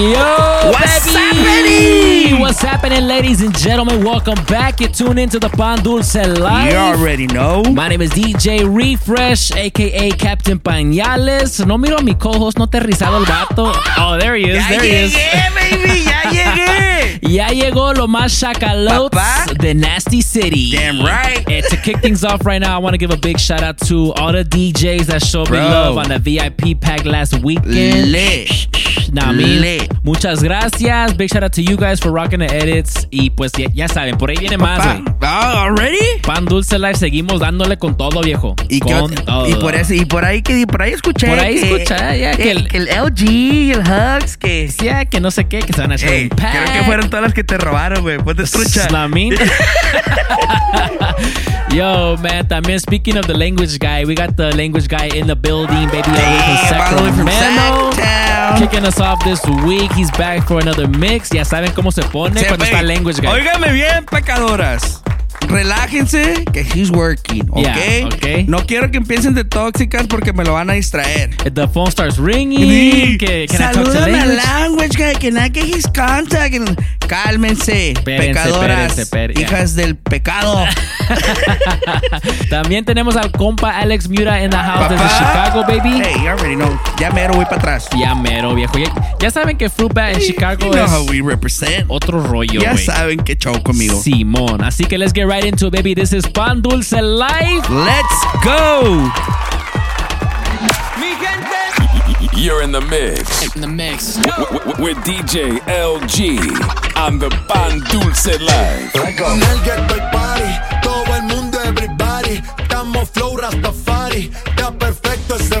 Yo, What's baby! happening? What's happening, ladies and gentlemen? Welcome back. You tune into the Pan Dulce Live. You already know. My name is DJ Refresh, aka Captain Pañales. No miro a mi co-host, no te rizado el vato. Oh, there he is, Ya there he is. llegué, baby, ya llegué. Ya llegó lo más chacalotes de Nasty City. Damn right. And to kick things off right now, I want to give a big shout out to all the DJs that showed me love on the VIP pack last weekend. Lit. Muchas gracias. Big shout out to you guys for rocking the edits. Y pues ya, ya saben, por ahí viene más, güey. Ah, already? Pan Dulce Live, seguimos dándole con todo, viejo. Y, que- con todo. y por eso, y por ahí que por ahí escuché Por ahí que, escuché, ya, que el- el LG, el Hugs, que Ya, que no sé qué, que se van a echar Ey, un pack. creo que fueron todas las que te robaron, güey. Ponte trucha. Slamin. Yo, man, también speaking of the language guy, we got the language guy in the building, baby, Damn, all the way from Sacramento. Kicking us off this week. He's back for another mix. Ya saben cómo se pone Se cuando ve. está language guy. Óigame bien, pecadoras. Relájense, que he's working, ¿ok? Yeah, ok. No quiero que empiecen de tóxicas porque me lo van a distraer. The phone starts ringing. Que, can I talk to Salúdame al language? guy, que I get his contact. Cálmense, Espérense, pecadoras, espérense, espérense, hijas del pecado. También tenemos al compa Alex Mura in the house desde Chicago, baby. Hey, you already know. Ya mero voy para atrás. Ya mero, viejo. Ya, ya saben que Fruitbat en Chicago you know es how we represent. otro rollo, ya güey. saben que show conmigo. Simón. Así que let's get right into it, baby. This is Pan Dulce Live. Let's go. You're in the mix. In the mix. w- w- With DJ LG on the Pan Dulce Live. En el ghetto hay party, todo el mundo everybody. Estamos flow Rastafari, está perfecto ese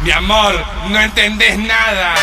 Mi amor, no entendés nada.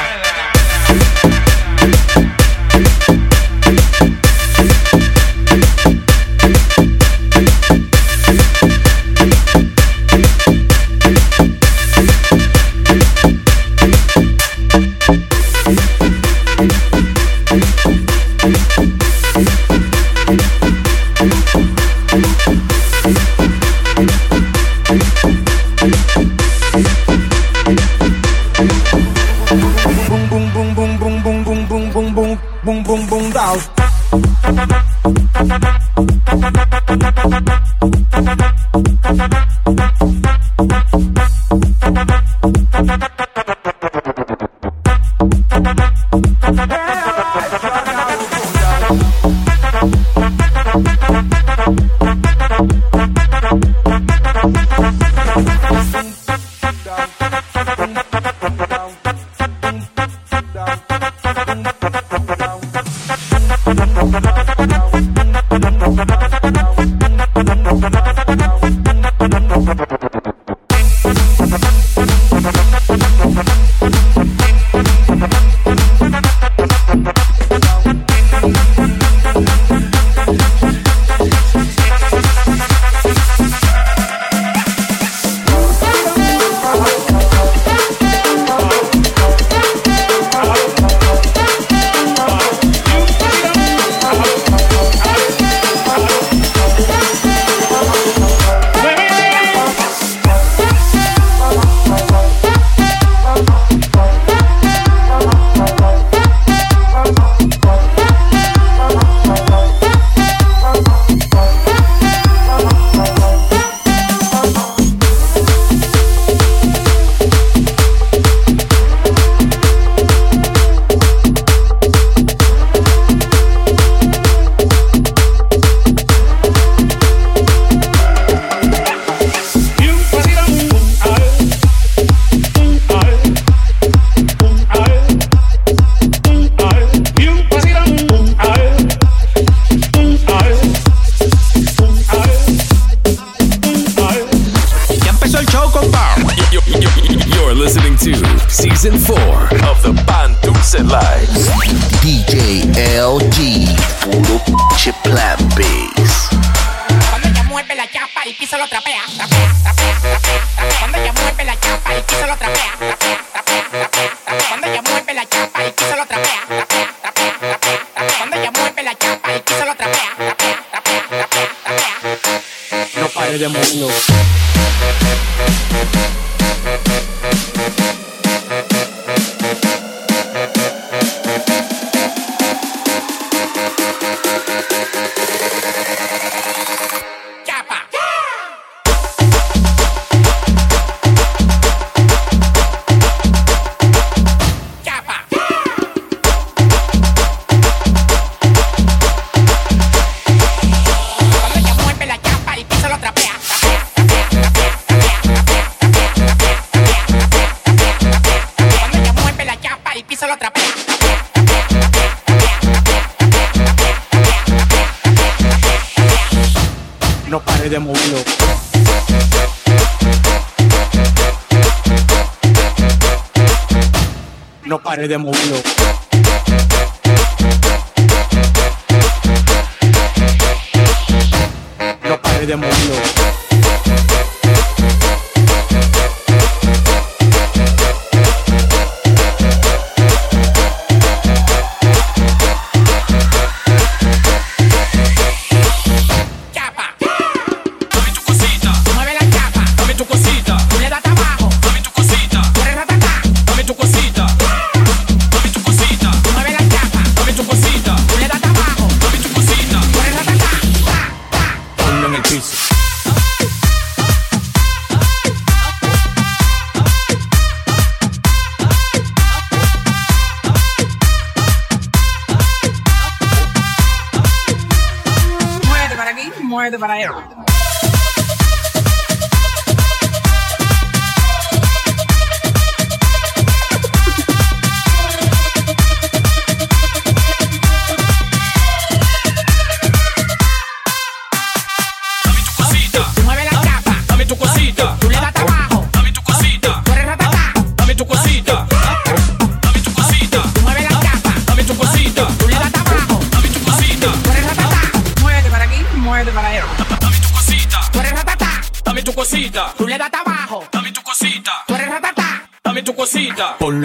them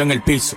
en el piso.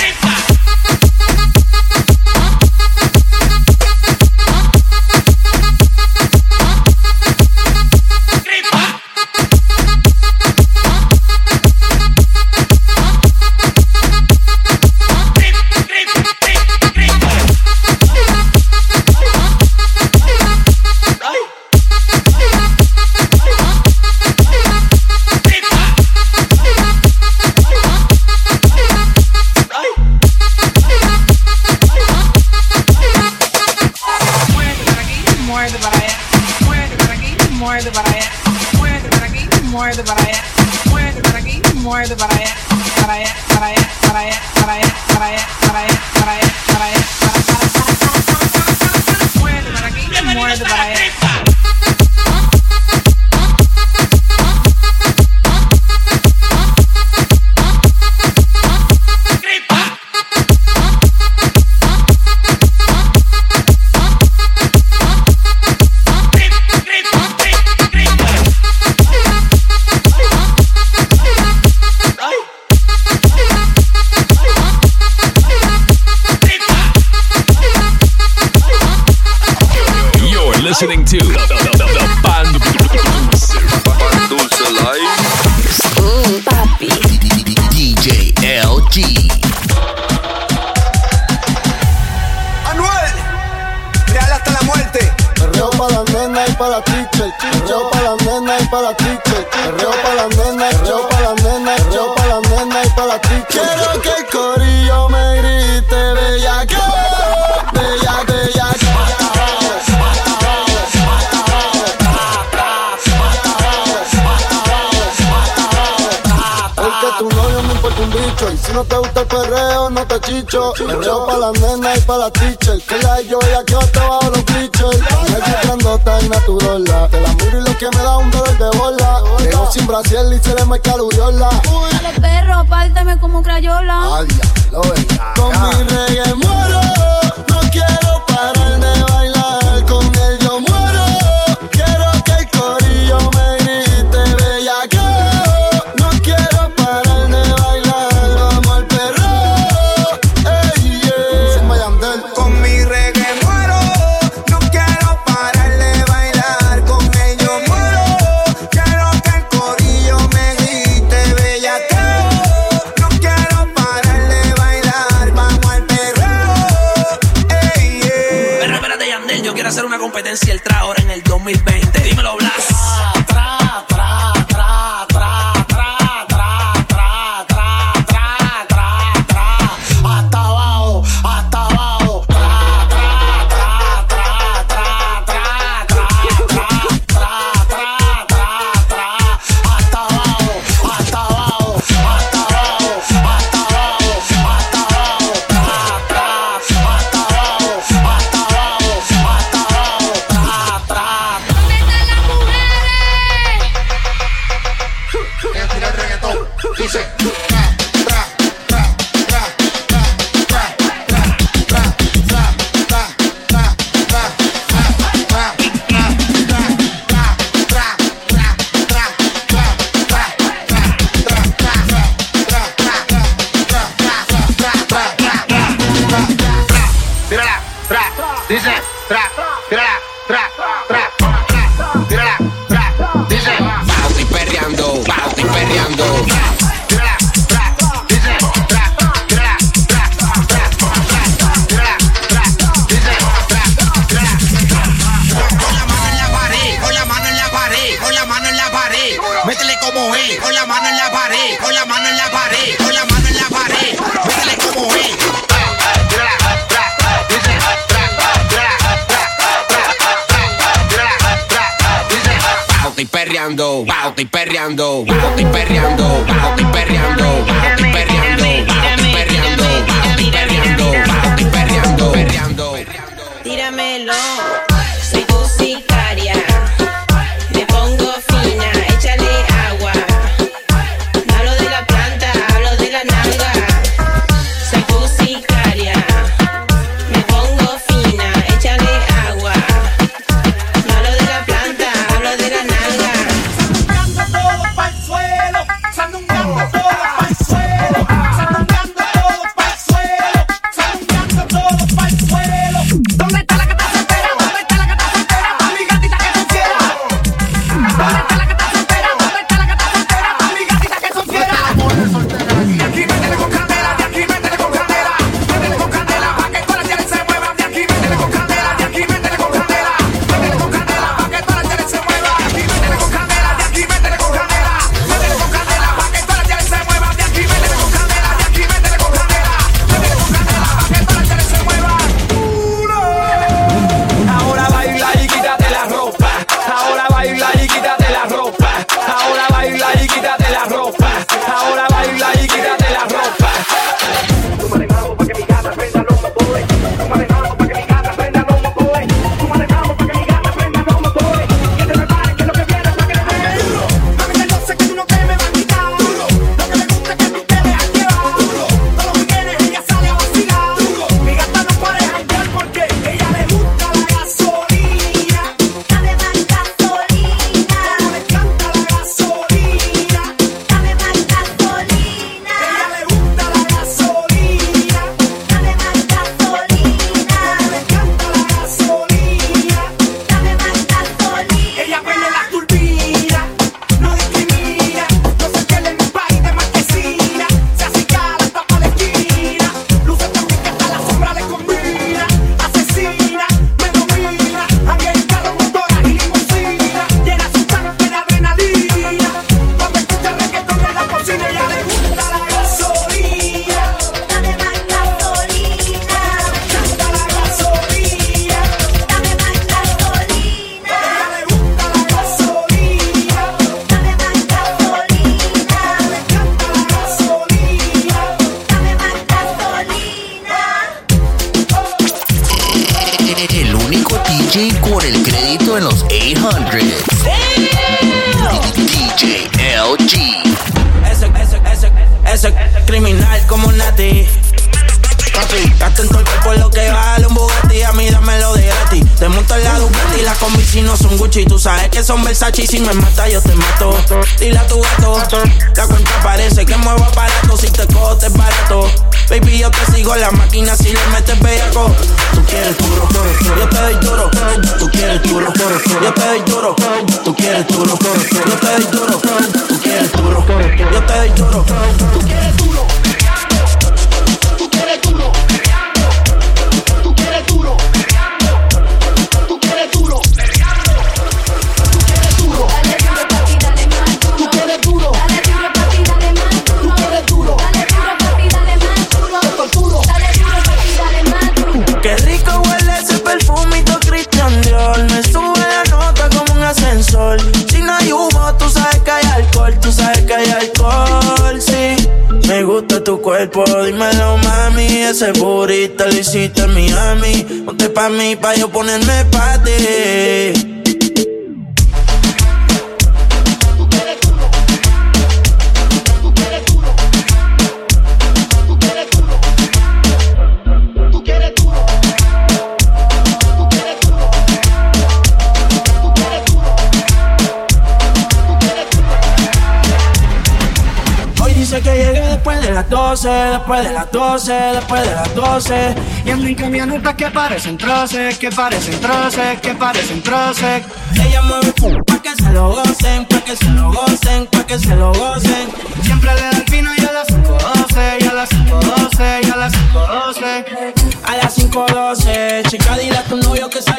no te gusta el perreo, no te chicho. Perreo pa' la nena y pa' la teacher. Que la yo ya que te bajo los Me estoy grandota y natural Te la miro y lo que me da un dolor de bola. Llego sin brasier y se le marca la Dale perro, apártame como crayola. Ay, lo Con mi reggae muero estoy perreando, pa' mí, pa' yo ponerme pa' ti. 12, después de las 12, después de las 12. Y ando en camionetas que parecen troces, que parecen troces, que parecen troces. Ella mueve pa' que se lo gocen, pa' que se lo gocen, pa' que se lo gocen. Siempre le da el vino y a las 5.12, y a las 5.12, y a las 5.12. A las 5.12, chica, dile a tu novio que salga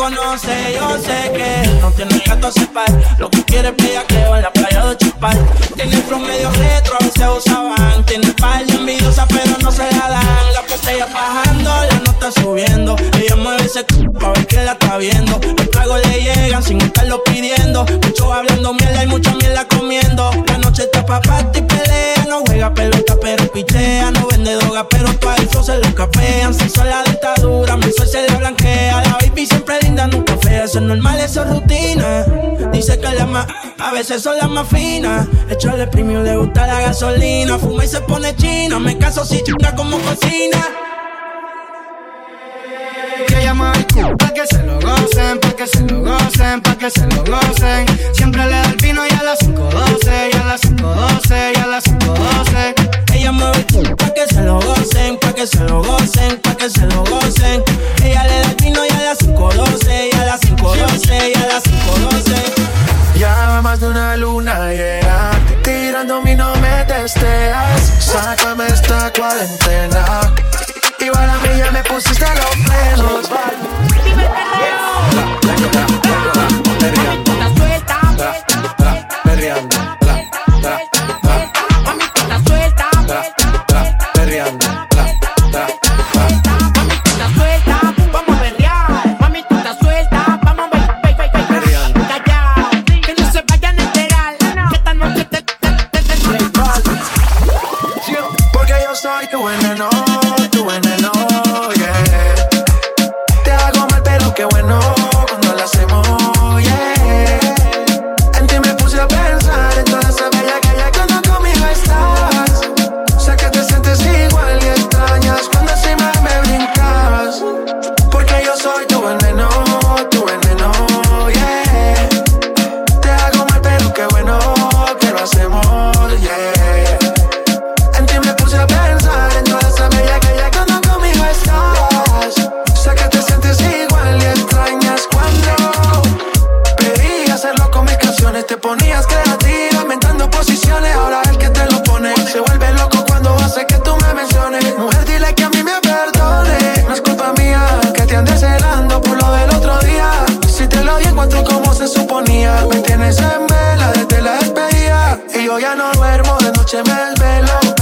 conoce. Yo sé que no tiene 14 par. Lo que quiere es bellaqueo en la playa de Chupar. Tiene promedio retro, a veces usaban. Tiene par de envidiosa, pero no se la dan. La botella bajando, la nota subiendo. Ella mueve ese c pa' ver que la está viendo. Los tragos le llegan sin estarlo pidiendo. Mucho hablando mierda y mucha mierda comiendo. La noche está pa' y pelea. No juega pelota, pero pichea. No vende droga, pero pa' eso se lo capean. Si son la dictadura, mi sol se le blanquea. Eso es normal, rutina. Dice que las más, a veces son las más finas. Echarle premio, le gusta la gasolina. Fuma y se pone china. Me caso si chinga como cocina. Que pa' que se lo gocen, pa' que se lo gocen, pa' que se lo gocen. Siempre le da el vino y a las 5.12, y a las 5.12, y a las 5.12. Mueve pa' que se lo gocen, pa' que se lo gocen, pa' que se lo gocen. Ella le da el vino y a las 5.12, y a las 5.12, y a las 5.12. Ya va más de una luna llena Tirando mi no me testeas Sácame esta cuarentena Igual a mí ya me pusiste los frenos Me tienes en vela desde la despedida. Y yo ya no duermo, de noche me desvelo.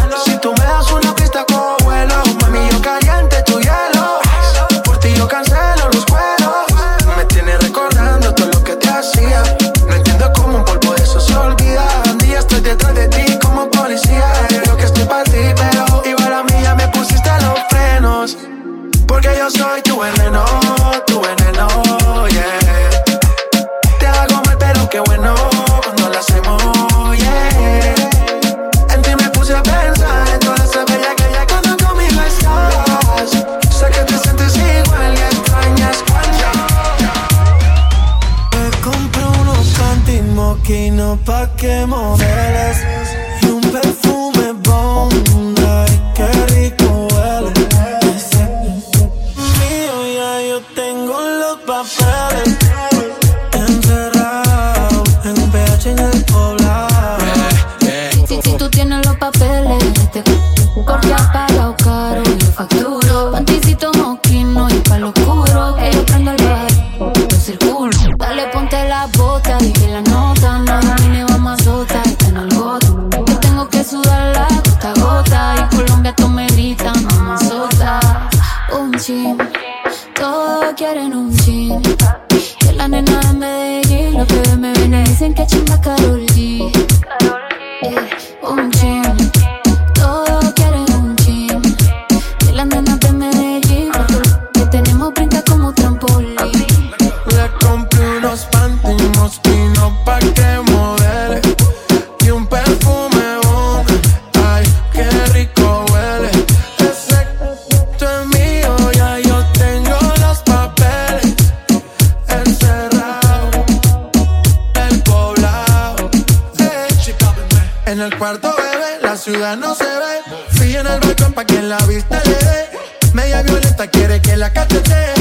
Cuarto, bebé, la ciudad no se ve. Fui en el balcón pa' que la vista le dé. Media violeta quiere que la cachete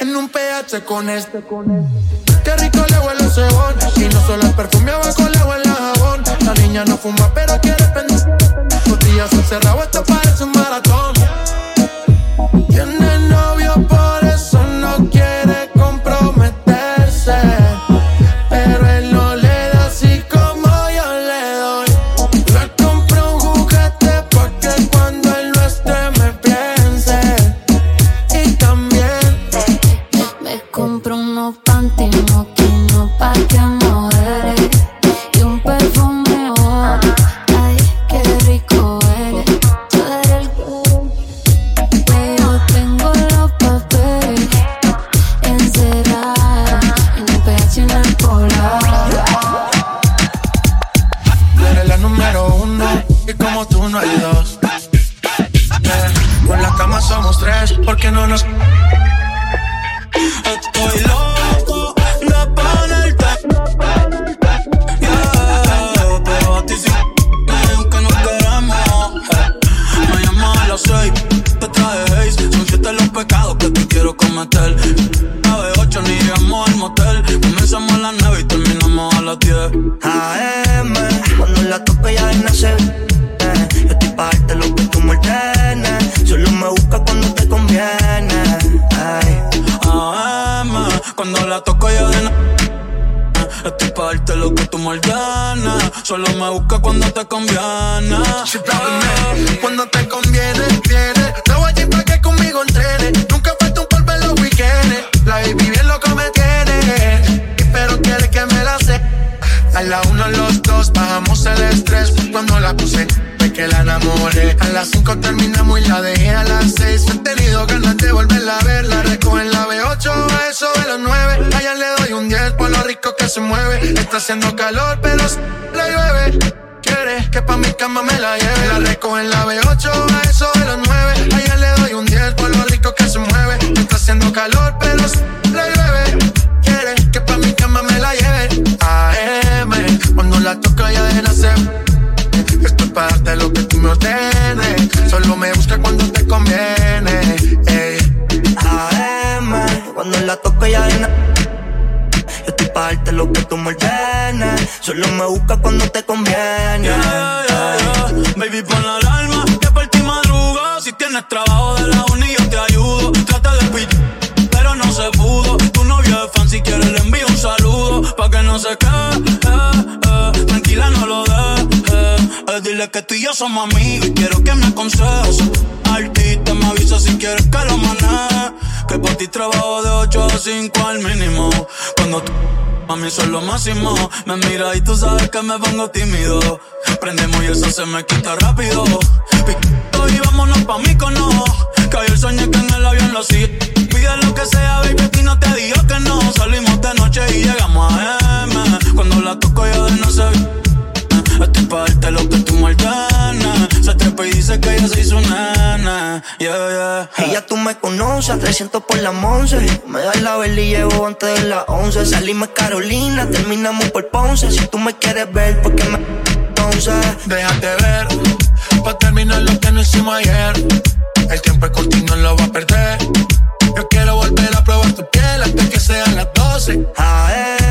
en un PH con este, con este. Qué rico le huele el cebón. Y no solo el perfume abajo le huele el jabón. La niña no fuma, pero quiere pendiente. Botellas encerrado, esto parece un maratón. Te conviene. Cuando te conviene, viene. Te voy allí pa' que conmigo entrene. Nunca falta un polvo en los weekends. La baby bien loco me tiene. Pero quiere que me la sé. A la uno, los dos, bajamos el estrés. Cuando la puse, de que la enamoré. A las cinco terminamos y la dejé a las seis. He tenido ganas de volverla a ver. La recojo en la B8, a eso de los nueve. Allá le doy un 10 por lo rico que se mueve. Está haciendo calor, pero le llueve. Quiere que pa' mi cama me la lleve. La recojo en la B8, a eso de los 9. Allá le doy un 10 por lo rico que se mueve. Está haciendo calor, pero s- le llueve. Quiere que pa' mi cama me la lleve. AM, cuando la toco ya de nacer. Esto es para darte lo que tú me ordenes. Solo me busca cuando te conviene. Ey. AM, cuando la toco ya de na- Yo estoy pa' darte lo que tú me ordenes. Solo me busca cuando te conviene. Yeah, yeah, yeah. Baby, pon la alarma, que por ti madruga. Si tienes trabajo de la uni, yo te ayudo. Trata de pillar, pero no se pudo. Tu novio es fan, si quieres le envío un saludo. Pa' que no se quede, eh, eh. tranquila, no lo dejes. Eh, dile que tú y yo somos amigos y quiero que me aconsejes. Artista, me avisa si quieres que lo maneje. Que por ti trabajo de 8 a 5 al mínimo. Cuando tú Mami, eso es lo máximo. Me mira y tú sabes que me pongo tímido. Prendemos y eso se me quita rápido. Pico y vámonos pa' mí cono. Que ayer soñé que en el avión lo sigue. Pide lo que sea, baby, aquí no te digo que no. Salimos de noche y llegamos a M. Cuando la toco ya de no sé. Estoy pa' darte lo que tú ordenas. Se trepa y dice que ella se hizo nana. Yeah, yeah. Ella tú me conoces, 300 por la once. Me das la vela y llevo antes de las 11. Salimos Carolina, terminamos por Ponce. Si tú me quieres ver, ¿por qué me entonces? Déjate ver, pa' terminar lo que no hicimos ayer. El tiempo es corto y no lo va a perder. Yo quiero volver a probar tu piel antes que sean las 12. AM, cuando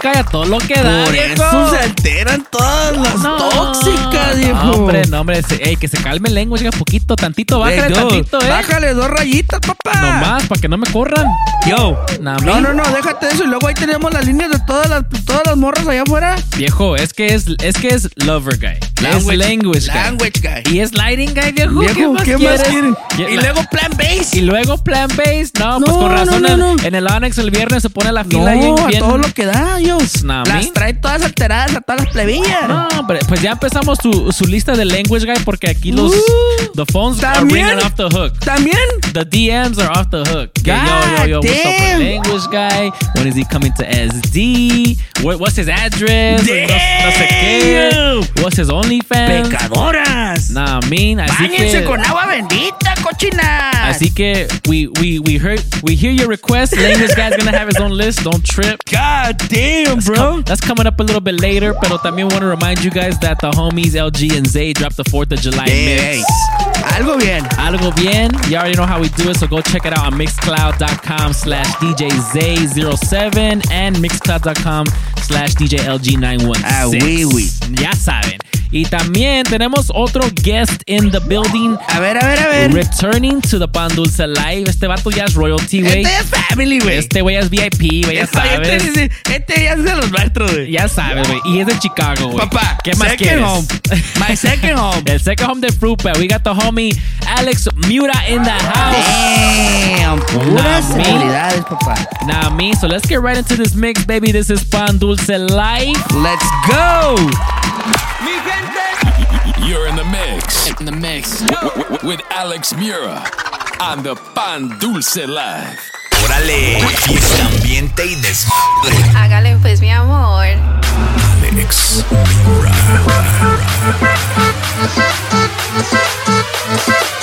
language guy a todo lo que da, Por eso se alteran todas las No, tóxicas, viejo. No, hombre, no, hombre. ey, que se calme el language guy poquito, tantito. Bájale tantito, eh. Bájale dos rayitas, papá. Nomás, para que no me corran. Yo. Nah, No, no, no, déjate eso. Y luego ahí tenemos las líneas de todas las, todas las morras allá afuera. Viejo, es que es, es que es lover guy. Language- es language guy. language guy. Y es lighting guy, viejo. Viejo, ¿Qué más ¿qué más quieres? quieren? ¿Qué- Y luego plan base. Y luego plan base. No, pues No, con razón no, no, en, el Onyx el viernes se pone la fila No, ahí a bien, todo lo que da. Yo. Nah, las trae todas alteradas a todas las plebillas. No, pero pues ya empezamos su, su lista de language guy porque aquí los the phones are ¿también? ringing off the hook. También. The DMs are off the hook. Que yo, yo, yo, what's up damn. with language guy? When is he coming to SD? What, what's his address? No, no sé qué. What's his OnlyFans? Pecadoras. Nah, mean. Así Báñense que, con agua bendita, cochinas. así que we we we heard we hear your request. Language guy's gonna have his own list. Don't trip. God damn, That's, bro. com- that's coming up a little bit later. Pero también want to remind you guys that the homies LG and Zay dropped the 4th of July mix. Algo bien. Algo bien. You already know how we do it, so go check it out on mixcloud.com slash DJZay07 and mixcloud.com slash DJLG916. Ah, oui, oui. Ya saben. Y también tenemos otro guest in the building. A ver, a ver, a ver. Returning to the Pan Dulce Live. Este vato ya es royalty, güey. Este es family, güey. Este güey es VIP, güey, ya Este, sabes. este, este ya es de los nuestros, güey. Ya sabes, güey. Y es de Chicago, güey. Papá, ¿qué más second quieres? home. My second home. El second home de Frupa. We got the homie Alex Mura in the house. Damn, puras Nah, me. celebridades, papá. Nah, me. So let's get right into this mix, baby. This is Pan Dulce Live. Let's go. You're in the mix. In the mix. With Alex Mura on the Pan Dulce Live. Órale, fiesta, ambiente y desmadre. Hágale pues, mi amor. Alex Qué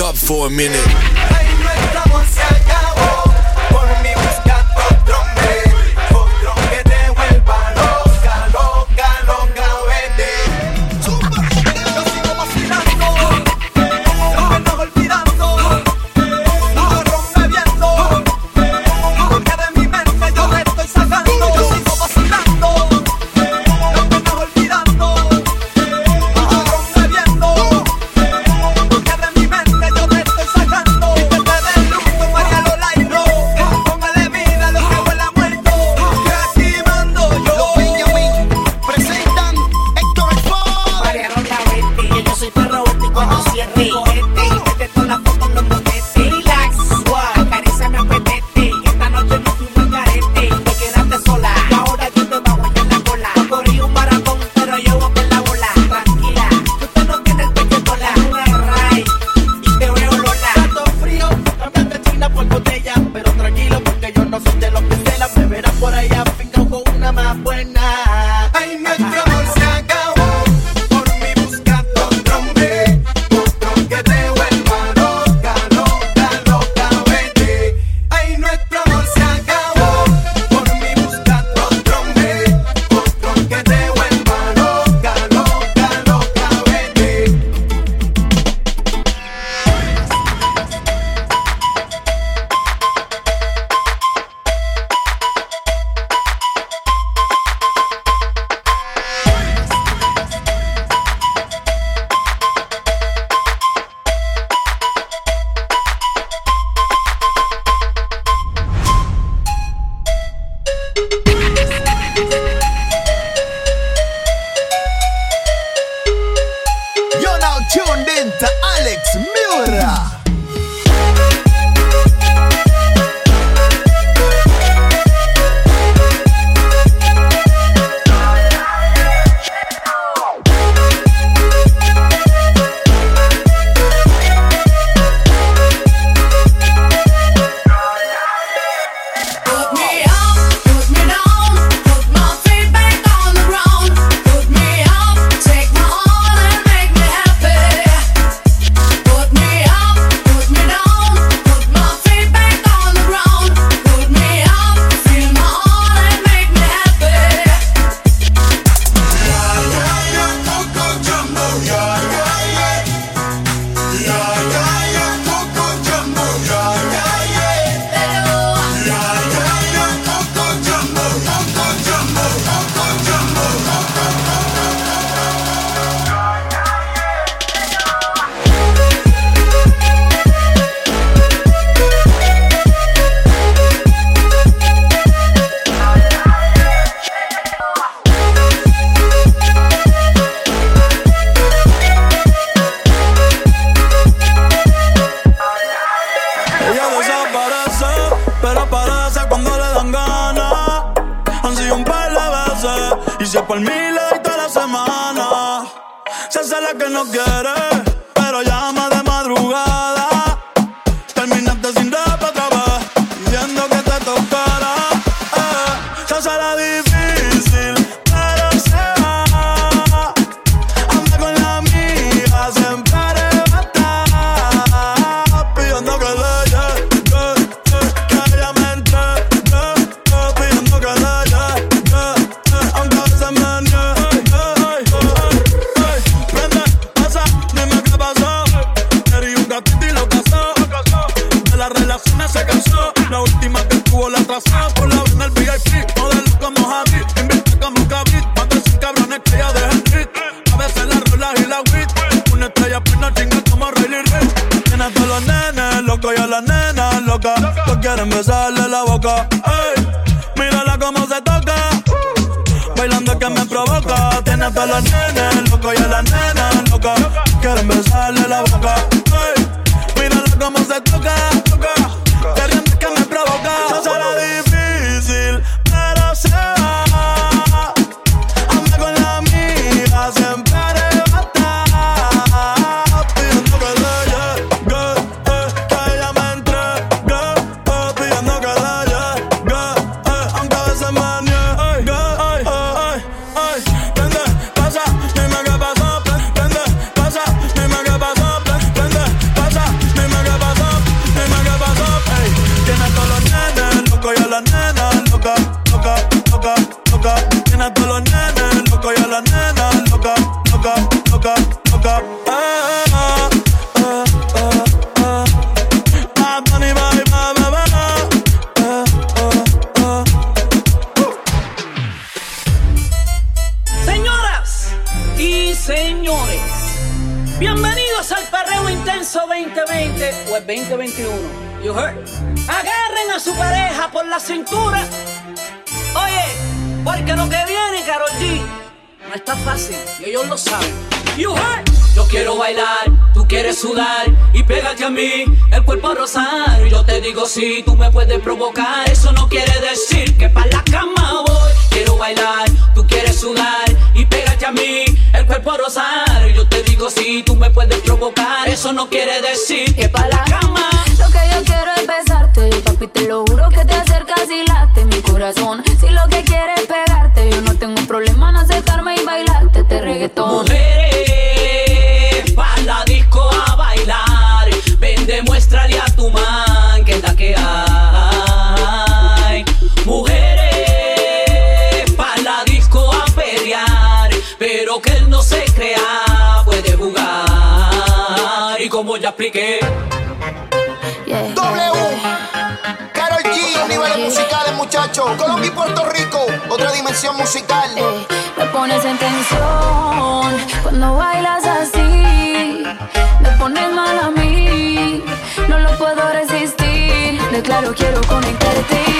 up for a minute. a la nena, loco la nena. el cuerpo rosario. Yo te digo si tú me puedes provocar. Eso no quiere decir que para la cama voy. Quiero bailar, tú quieres sudar y pégate a mí, el cuerpo rosario. Yo te digo si tú me puedes provocar. Eso no quiere decir que para la cama. Lo que yo quiero es besarte, papi, te lo juro que te acercas y late mi corazón. Si lo que quieres es pegarte, yo no tengo problema en aceptarme y bailarte este reggaetón. ya expliqué. Yeah, w. Carol G, niveles musicales, muchachos. Colombia y Puerto Rico, otra dimensión musical. Eh, me pones en tensión cuando bailas así. Me pones mal a mí, no lo puedo resistir. De claro, quiero conectarte.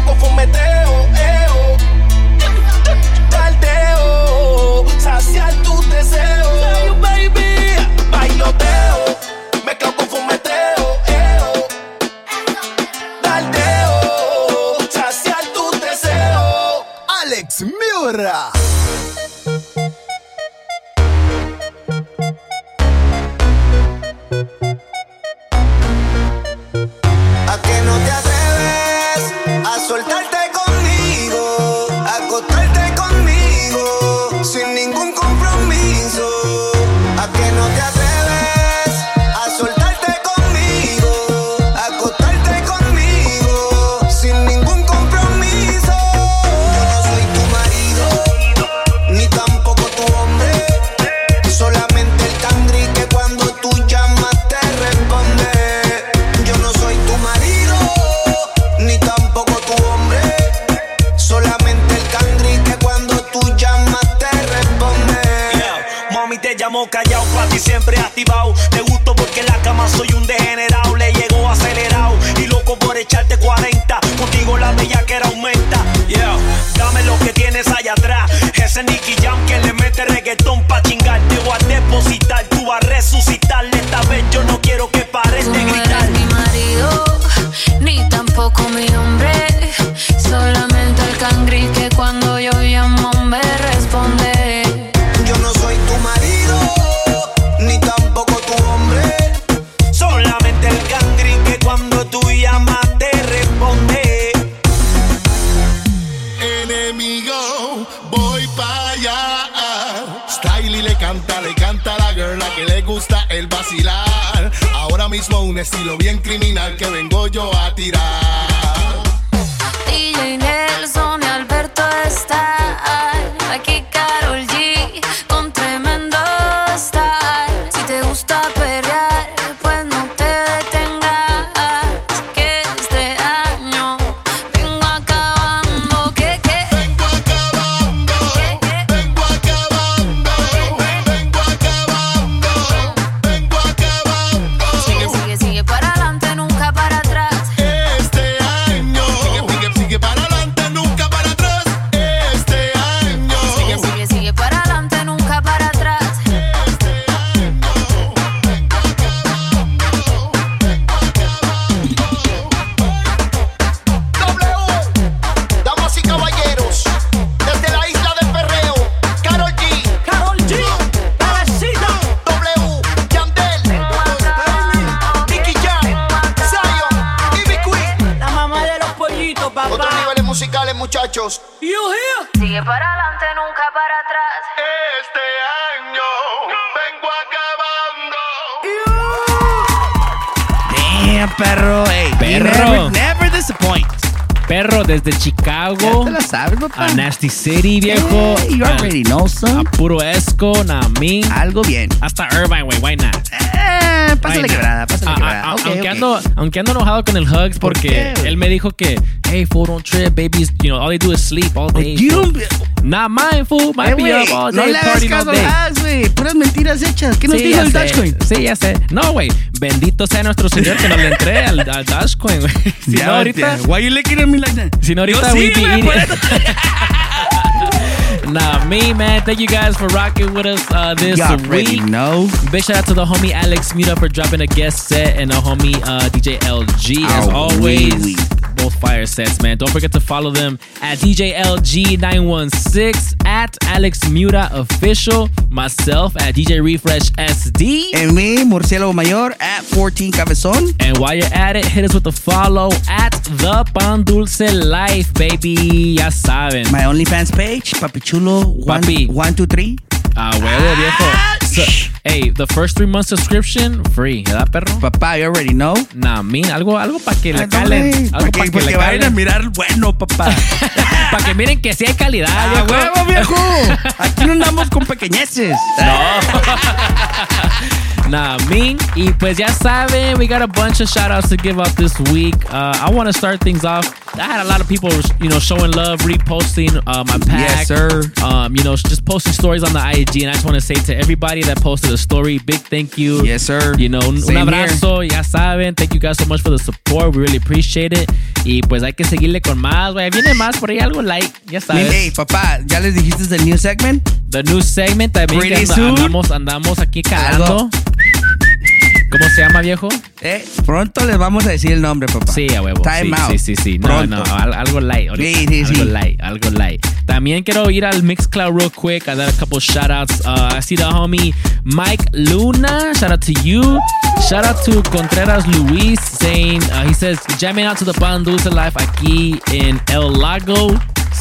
loco, fumeteo. Criminal que vengo yo a tirar. Desde Chicago. Ya te la sabes, papá. A Nasty City, viejo. Hey, you A- already know, son. A puro Esco, Namin. Algo bien. Hasta Irvine, güey. Why not? Eh, pásale Why quebrada, pásale Ah, quebrada. ah, aunque, ok. Ando, aunque ando enojado con el Hugs porque él me dijo que, hey, fool, don't trip, babies, you know, all they do is sleep all day. You fool. don't- Not mine, fool. Might Eh, be güey, up all day, hagas partying all day. Hugs, güey. Puras mentiras hechas. ¿Qué nos Sí, dijo el sé. Dogecoin? Sí, ya sé. No, güey. Bendito sea nuestro Señor que nos le entré al, al Dogecoin, güey. Si no, ahorita. Why you looking at me like that? Si no, ahorita we sí, be. Nah, me, man. Thank you guys for rocking with us uh, this already week. know. Big shout out to the homie Alex Muta for dropping a guest set and the homie uh, DJ LG. As Oh, always, really? Fire sets, man. Don't forget to follow them at DJ LG916, at Alex Muta Official, myself at DJ Refresh SD. And me, Murciélago Mayor, at 14 Cabezón. And while you're at it, hit us with a follow at the Pan Dulce Life, baby. Ya saben. My OnlyFans page, Papi Chulo, one, Papi. one, two, three. Ah, huevo, viejo. So, hey, the first three months subscription, free. ¿Verdad, perro? Papá, you already know. Nah, min, algo, algo para que le calen. Algo Para que, pa' que vayan a mirar bueno, papá. Para que miren que sí hay calidad, ¡A viejo. huevo, viejo! Aquí no andamos con pequeñeces. Nah, me. Y pues ya saben, we got a bunch of shout outs to give out this week. Uh, I want to start things off. I had a lot of people, you know, showing love, reposting uh, my pack. Yes, sir. Um, you know, just posting stories on the IG. And I just want to say to everybody that posted a story, big thank you. Yes, sir. You know, un, un Same abrazo, ya saben. Thank you guys so much for the support. We really appreciate it. Y pues hay que seguirle con más, güey. Viene más por ahí algo like, ya sabes. Hey, papá, ¿ya les dijiste del new segment? The new segment también que soon. andamos, andamos aquí calando. Algo. ¿Cómo se llama, viejo? Eh, pronto les vamos a decir el nombre, papá. Sí, a huevo. Time sí, out. sí, sí, sí. No, Pronto. no, al- algo light. Sí, sí, algo sí. light, algo light. También quiero ir al Mixcloud real quick. I got a couple shout outs. Uh, I see the homie Mike Luna. Shout out to you. Shout out to Contreras Luis saying, uh, he says, jamming out to the Pan Dulce Life aquí en El Lago.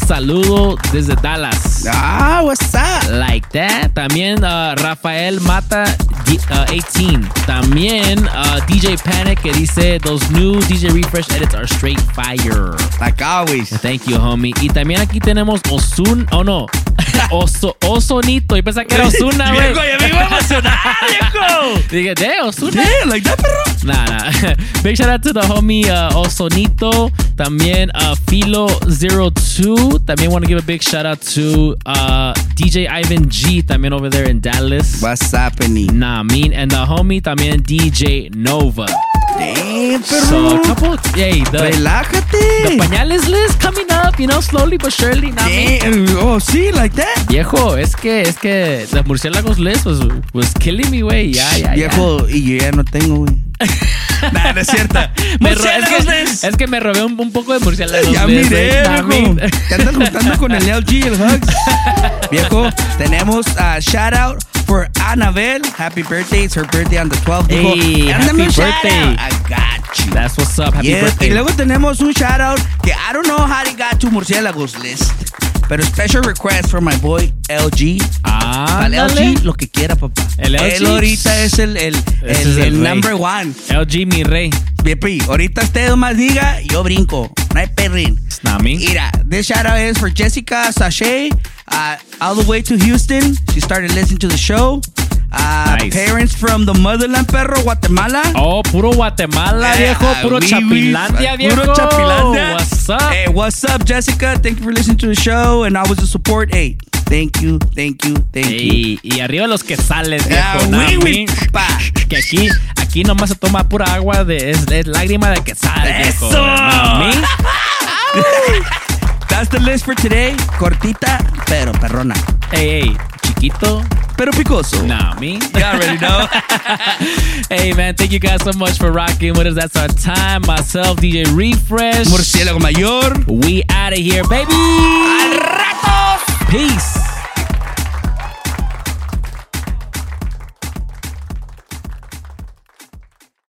Saludo desde Dallas. Ah, what's up? Like that. También uh, Rafael Mata D- uh, 18. También uh, DJ Panic que dice those new DJ Refresh edits are straight fire. Like always. Thank you, homie. Y también aquí tenemos Osun, oh no, Oso, Osonito. Y pensaba que era Osuna, güey. Viejo, ya me iba a emocionar, viejo. Dije, de Osuna. Yeah, like that, perro. Nah, nah. Big shout out to the homie uh, Osonito. También uh, Filo02. También want to give a big shout out to uh, DJ Ivan G. También over there in Dallas. What's happening? Nah, mean. And the homie también DJ Nova. Damn, perro. So a couple, hey, the, Relájate. the pañales list coming up, you know, slowly but surely. Mean. Damn. Oh, sí, like that. Viejo, es que, es que the murciélagos list was, was killing me, güey. Ya, ya, ya. Viejo, y yo ya no tengo, güey. Nah, no es cierto. Me es, Murciélagos que, es que me robé un, un poco de murciélagos. Ya Ness, miré, viejo. Te andas juntando con el LG y el Hugs. Viejo, tenemos a shout out for Annabelle. Happy birthday. It's her birthday on the 12th. Viejo, Hey, Mándame happy birthday. out. I got you. That's what's up. Happy Yes, birthday. Y luego tenemos un shout out que I don't know how he got to Murciélagos list. Pero special request for my boy LG. Para el Ándale. LG, lo que quiera, papá. El LG. Él ahorita es el, el, el, es number one. LG, mi rey. Bepi, ahorita usted más diga, yo brinco. No hay perrin. It's not me. Mira, this shout out is for Jessica Sachet, uh, all the way to Houston. She started listening to the show. Uh, Nice. Parents from the motherland, perro, Guatemala. Oh, puro Guatemala, viejo. ah, Puro oui. Chapilandia, viejo. Puro Chapilandia. What's up? Hey, what's up, Jessica? Thank you for listening to the show, and I was the support. Hey, thank you, thank you, thank you. Ey, y arriba los que sales, Ah, viejo. oui, mi. pa. Que aquí, aquí nomás se toma pura agua de es, es lágrima de quetzal, viejo. Eso. That's the list for today. Cortita, pero perrona. Hey, ey, chiquito. Pero picoso. Nah, me. You already know. hey, man, thank you guys so much for rocking with us. That's our time. Myself, DJ Refresh. Murciélago Mayor. We out of here, baby. Peace.